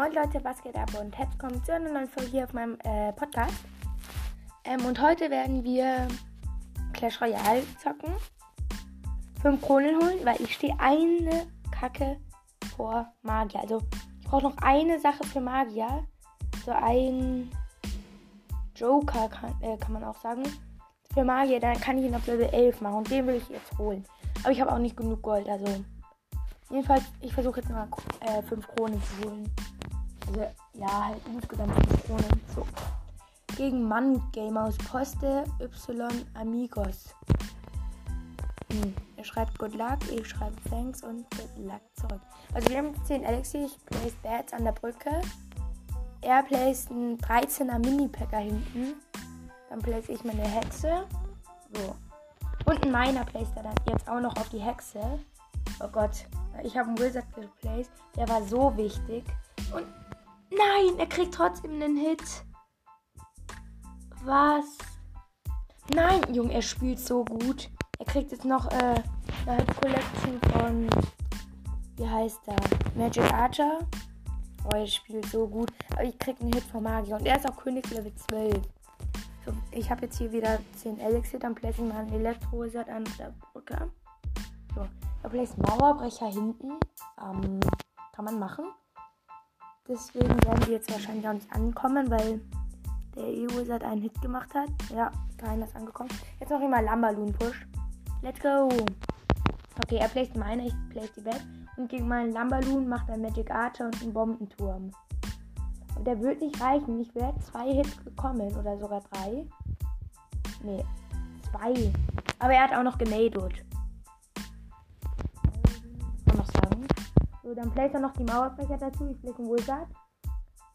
Moin Leute, was geht ab und herzlich willkommen zu einer neuen Folge hier auf meinem äh, Podcast. Ähm, und heute werden wir Clash Royale zocken. Fünf Kronen holen, weil ich stehe eine Kacke vor Magier. Also ich brauche noch eine Sache für Magier. So ein Joker kann, äh, kann man auch sagen. Für Magier, dann kann ich ihn auf Level 11 machen. Und den will ich jetzt holen. Aber ich habe auch nicht genug Gold, also Jedenfalls, ich versuche jetzt mal 5 äh, Kronen zu holen. Also, ja, halt insgesamt 5 Kronen. So. Gegen Mann Gamer aus Poste Y Amigos. Hm. Er schreibt Good Luck, ich schreibe Thanks und Good Luck zurück. Also wir haben 10 Alexi, ich place Bats an der Brücke. Er placed einen 13er Mini-Packer hinten. Dann place ich meine Hexe. So. Und ein Miner placed er dann jetzt auch noch auf die Hexe. Oh Gott, ich habe einen Wizard geplaced. Der war so wichtig. Und nein, er kriegt trotzdem einen Hit. Was? Nein, Junge, er spielt so gut. Er kriegt jetzt noch äh, eine Hit Collection von. Wie heißt er? Magic Archer. Oh, er spielt so gut. Aber ich krieg einen Hit von Magier. Und er ist auch König Level 12. So, ich habe jetzt hier wieder 10 Elixir. Dann place ich mal einen Elektro-Wizard an der Brücke. So. Vielleicht Mauerbrecher hinten. Ähm, kann man machen. Deswegen werden die jetzt wahrscheinlich auch nicht ankommen, weil der E-Wizard einen Hit gemacht hat. Ja, keiner ist angekommen. Jetzt noch immer Lamballoon Push. Let's go. Okay, er placed meine, ich place die weg. Und gegen meinen Lamballoon macht er Magic Archer und einen Bombenturm. Und der wird nicht reichen. Ich werde zwei Hits bekommen oder sogar drei. Nee, zwei. Aber er hat auch noch genadelt. So, dann place er noch die Mauerbrecher dazu. Ich fliege einen Wizard.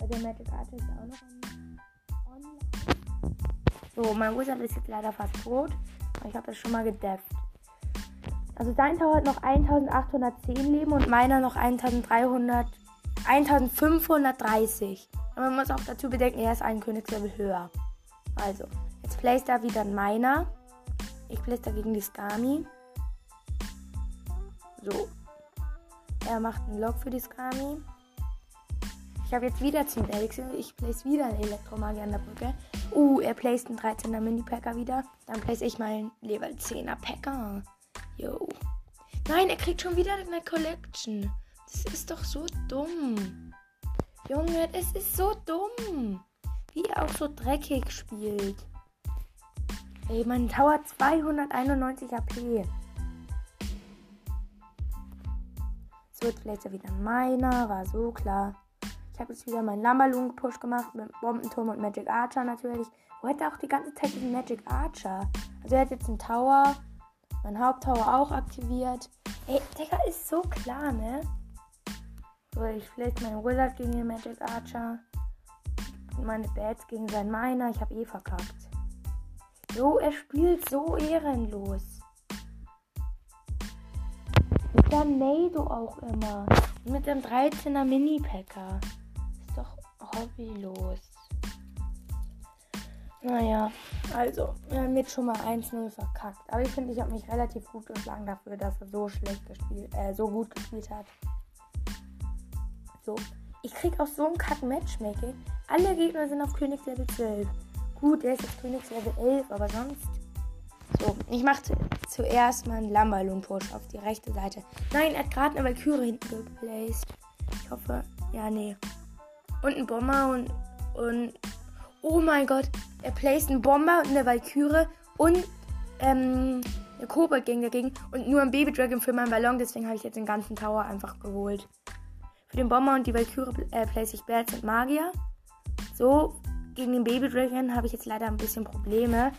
Weil der Magic Artist auch noch online. So, mein Wizard ist jetzt leider fast tot. Aber ich habe das schon mal gedefft. Also sein Tower hat noch 1810 Leben und meiner noch 1300, 1530. Aber man muss auch dazu bedenken, er ist ein Königslevel höher. Also, jetzt place da wieder ein Miner. Ich place dagegen die Skami. So, er macht einen Log für die Skami. Ich habe jetzt wieder 10 Elixir. Ich place wieder einen Elektromagier an der Brücke. Uh, er placed einen 13er Mini-Packer wieder. Dann place ich meinen Level 10er Packer. Yo. Nein, er kriegt schon wieder eine Collection. Das ist doch so dumm. Junge, es ist so dumm. Wie er auch so dreckig spielt. Ey, mein Tower 291 AP. Wird vielleicht wieder meiner, war so klar. Ich habe jetzt wieder meinen Lamballoon Push gemacht mit Bombenturm und Magic Archer natürlich. Wo hätte auch die ganze Zeit diesen Magic Archer? Also er hat jetzt einen Tower, mein Haupttower auch aktiviert. Ey, Digga, ist so klar, ne? So, ich vielleicht meinen Wizard gegen den Magic Archer. Meine Bats gegen seinen Miner. Ich habe eh verkackt. Jo, er spielt so ehrenlos der Nado auch immer. mit dem 13er Mini-Packer. Ist doch hobbylos. Naja, also, wir haben jetzt schon mal 1-0 verkackt. Aber ich finde, ich habe mich relativ gut geschlagen dafür, dass er so schlecht gespielt, äh, so gut gespielt hat. So, ich krieg auch so ein Kack-Matchmaking. Alle Gegner sind auf Königslevel 12. Gut, er ist jetzt Königslevel 11, aber sonst so, ich mache zuerst mal einen Lamballoon-Push auf die rechte Seite. Nein, er hat gerade eine Valkyrie hinten geplaced. Ich hoffe, ja, nee. Und ein Bomber und, und oh mein Gott, er placed einen Bomber und eine Valkyrie und ähm, eine Kobold ging dagegen und nur ein Baby Dragon für meinen Ballon. Deswegen habe ich jetzt den ganzen Tower einfach geholt. Für den Bomber und die Valkyrie äh, place ich Bats und Magier. So, gegen den Baby Dragon habe ich jetzt leider ein bisschen Probleme.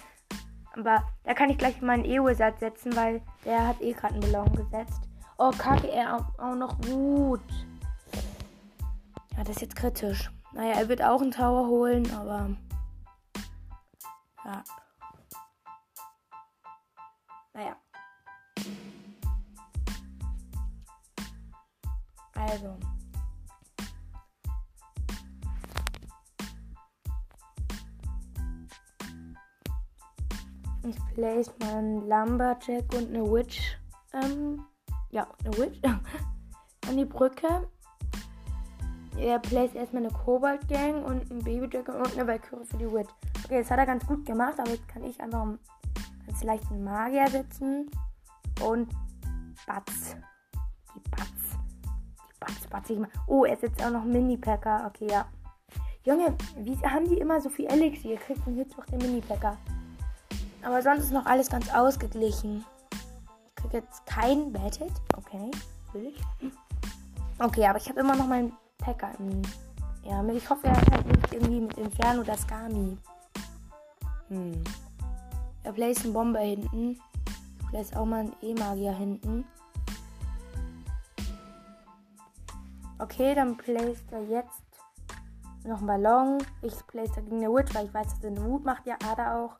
Aber da kann ich gleich meinen E-Wizard setzen, weil der hat eh gerade einen Ballon gesetzt. Oh, kacke, er auch, noch Wut. Ja, das ist jetzt kritisch. Naja, er wird auch einen Tower holen, aber. Ja. Naja. Also. Ich place mal einen Lumberjack und eine Witch. Ähm, ja, eine Witch. an die Brücke. er placed erstmal eine Cobalt Gang und ein Baby Dragon und eine Valkyrie für die Witch. Okay, das hat er ganz gut gemacht, aber jetzt kann ich einfach einen ganz leichten Magier setzen und Batz. Die Batz. Die Batz, Batz. Ich mal. Oh, er setzt auch noch Mini-Packer. Okay, ja. Junge, wie haben die immer so viel Elixier? Kriegt man jetzt noch den Mini-Packer. Aber sonst ist noch alles ganz ausgeglichen. Ich krieg jetzt keinen Bad-Hit. Okay, will ich. Okay, aber ich habe immer noch meinen Packer im ja, ich hoffe, er hat halt nicht irgendwie mit Inferno oder Skami. Hm. Er placed einen Bomber hinten. Vielleicht auch mal einen E-Magier hinten. Okay, dann placed er jetzt noch einen Ballon. Ich place gegen eine Witch, weil ich weiß, dass er eine Wut macht. Ja, er auch.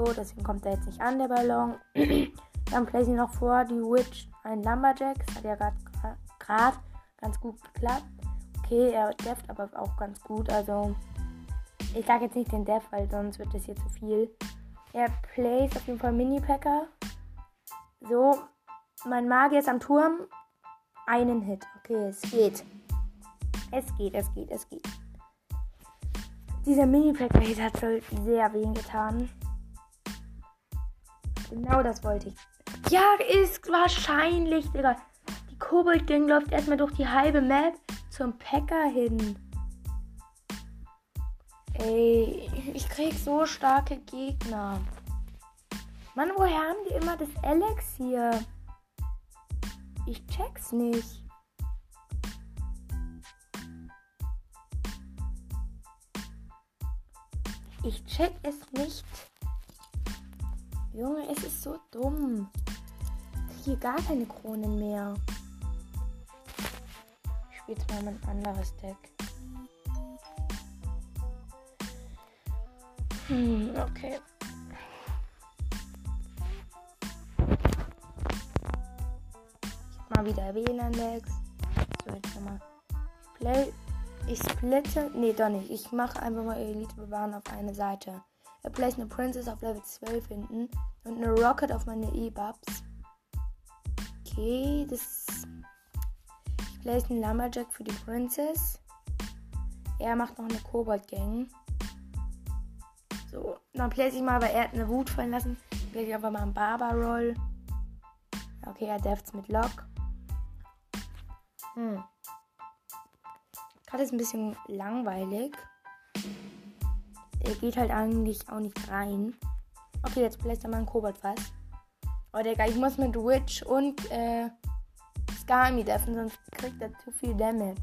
So, deswegen kommt er jetzt nicht an, der Ballon. dann ich noch vor die Witch einen Lumberjack. Das hat ja gerade ganz gut geklappt okay. Er deft aber auch ganz gut. Also, ich sage jetzt nicht den Def, weil sonst wird das hier zu viel. Er plays auf jeden Fall Mini-Packer. So, mein Magier ist am Turm. Einen Hit. Okay, es geht. Es geht, es geht, es geht. Dieser Mini-Packer-Hit hat so sehr weh getan. Genau das wollte ich. Ja, ist wahrscheinlich, Digga. Die Kobold-Gang läuft erstmal durch die halbe Map zum Packer hin. Ey, ich krieg so starke Gegner. Mann, woher haben die immer das Elixier? Ich check's nicht. Ich check es nicht. Junge, es ist so dumm. Ich kriege gar keine Kronen mehr jetzt mal ein anderes Deck. Hm, okay. Ich mal wieder WLAN-Decks. So, jetzt nochmal. Play. Ich splitte. Nee, doch nicht. Ich mache einfach mal Elite bewahren auf eine Seite. Er place eine Princess auf Level 12 hinten und eine Rocket auf meine E-Bubs. Okay, das Place einen Lumberjack für die Princess. Er macht noch eine Kobold-Gang. So, dann place ich mal, weil er hat eine Wut fallen lassen. Place ich einfach mal einen Barber-Roll. Okay, er defts mit Lock. Hm. Gerade ist ein bisschen langweilig. Er geht halt eigentlich auch nicht rein. Okay, jetzt place er mal einen Kobold-Fass. Oh, Digga, ich muss mit Witch und äh, Skami deffen, sonst kriegt er zu viel Damage.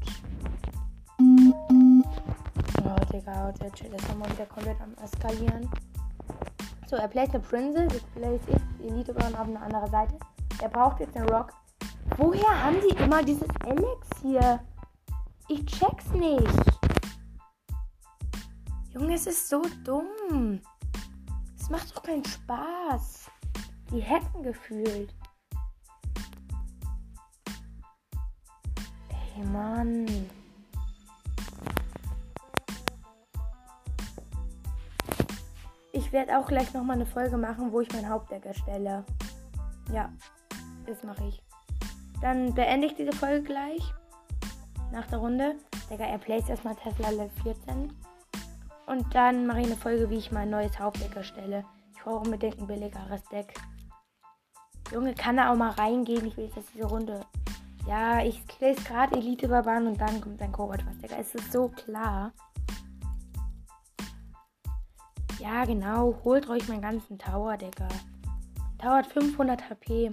Oh, Digga, der Chat ist nochmal wieder komplett am Eskalieren. So, er playt eine Princess, jetzt place ich Elite Brown auf eine andere Seite. Er braucht jetzt einen Rock. Woher haben die immer dieses Elixier? Ich check's nicht. Junge, es ist so dumm. Es macht doch keinen Spaß. Die hacken gefühlt. Ey, Mann. Ich werde auch gleich nochmal eine Folge machen, wo ich mein Hauptdeck erstelle. Ja, das mache ich. Dann beende ich diese Folge gleich. Nach der Runde. Digga, er plays erstmal Tesla Level 14. Und dann mache ich eine Folge, wie ich mein neues Hauptdeck erstelle. Ich brauche unbedingt ein billigeres Deck. Junge, kann da auch mal reingehen? Ich will jetzt, diese Runde ja, ich lese gerade Elite Barbaren und dann kommt ein Kobold was, Digga. Es ist so klar. Ja, genau. Holt euch meinen ganzen Tower, Digga. Tower hat 500 HP.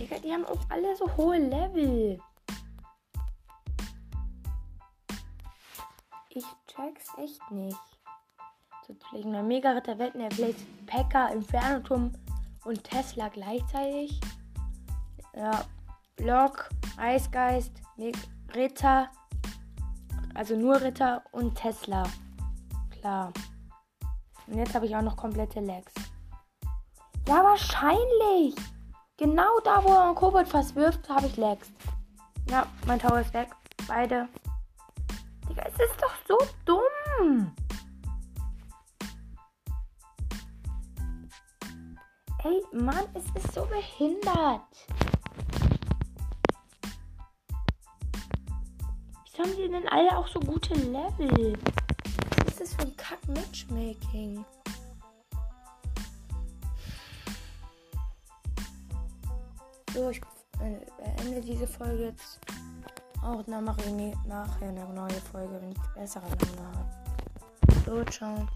Digga, die haben auch alle so hohe Level. Ich check's echt nicht. So, vielleicht mal Mega-Ritter wetten, er bläst Packer, Infernoturm und Tesla gleichzeitig. Ja, Block, Eisgeist, Ritter, also nur Ritter und Tesla. Klar. Und jetzt habe ich auch noch komplette Lags. Ja, wahrscheinlich. Genau da, wo er ein Kobold fast wirft, habe ich Lags. Ja, mein Tower ist weg. Beide. Digga, es ist doch so dumm. Ey, Mann, es ist so behindert. Wieso haben die denn alle auch so gute Level? Was ist das für ein Kack-Matchmaking? So, ich beende diese Folge jetzt. Dann mache ich nachher eine neue Folge, wenn ich bessere Laune habe. So, ciao.